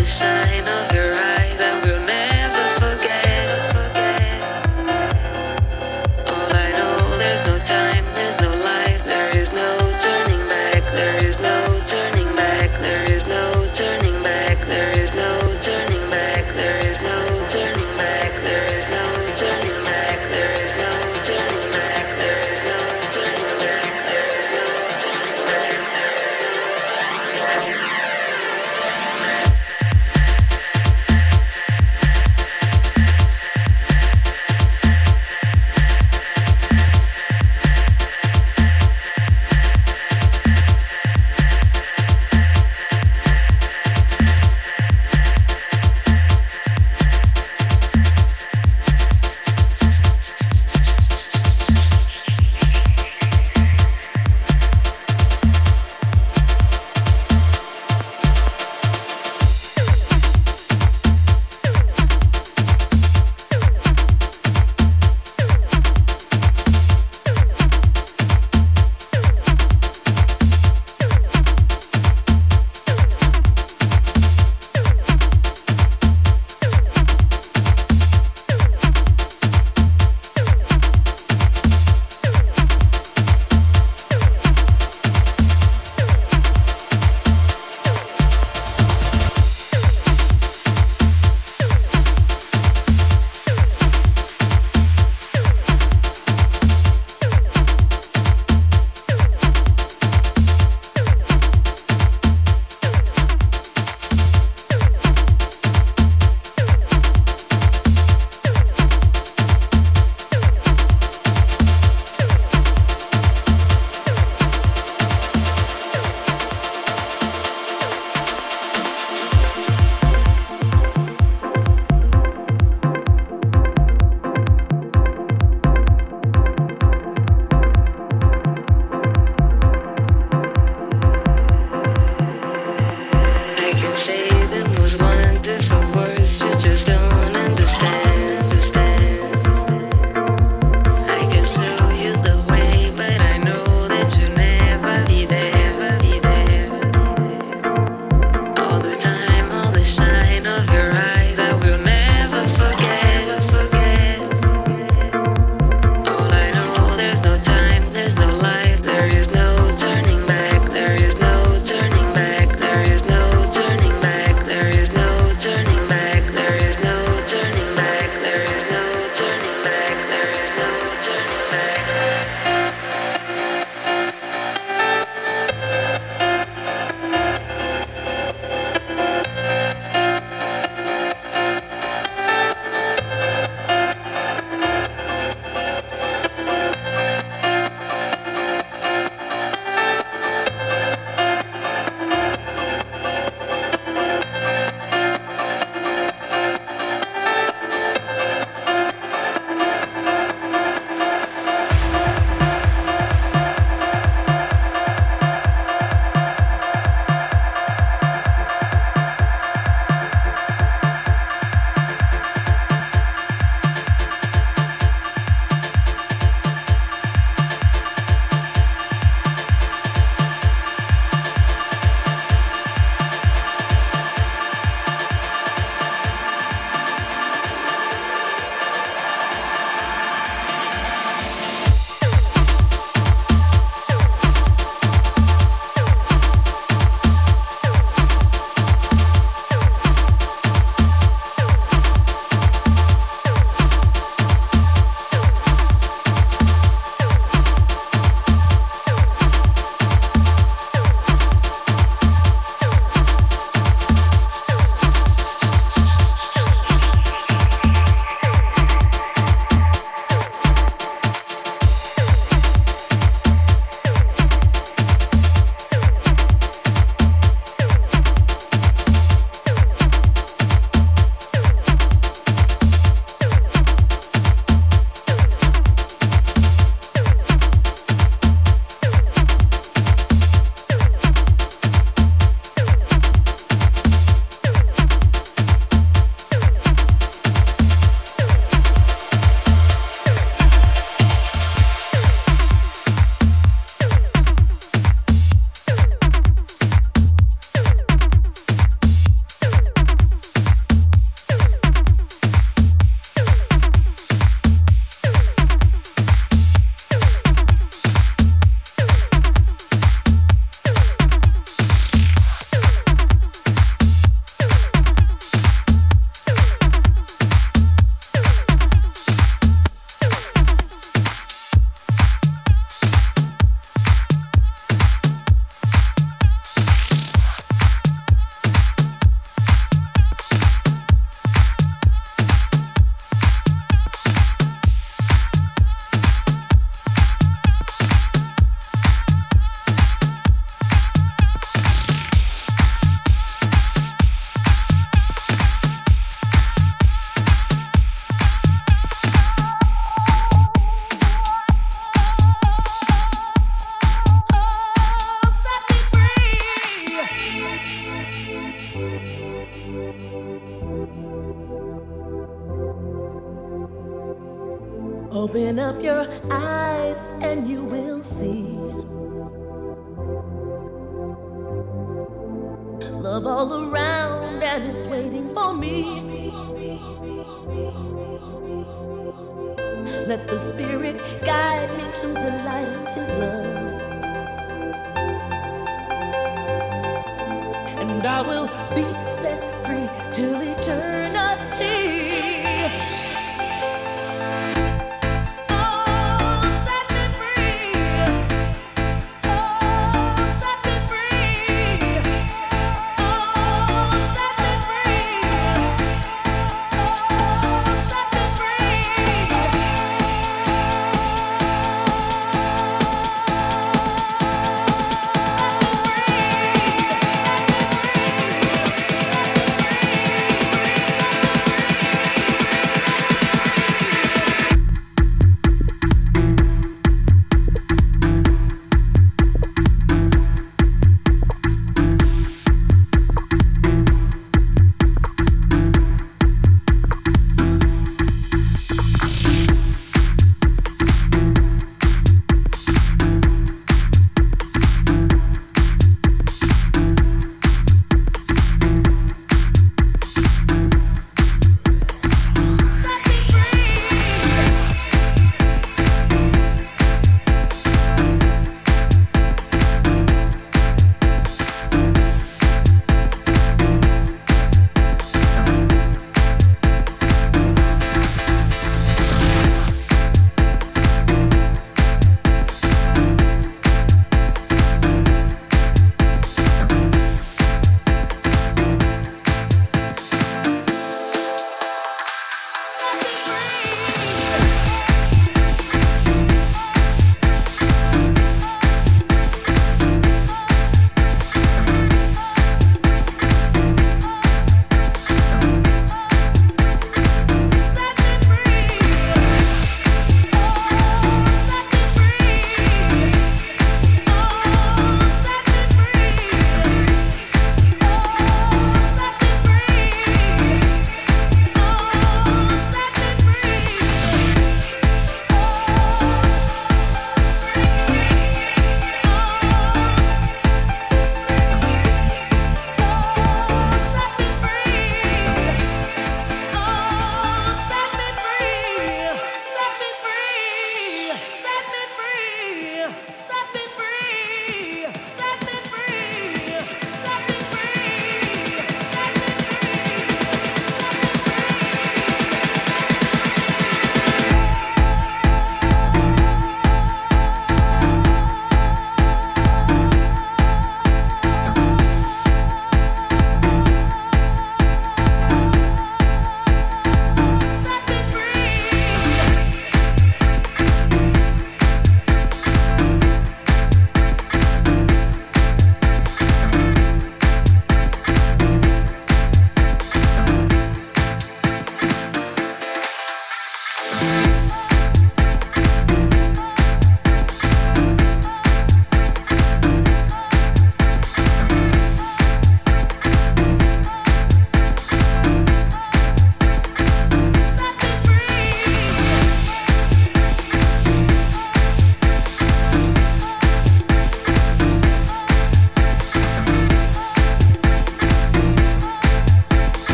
The sign of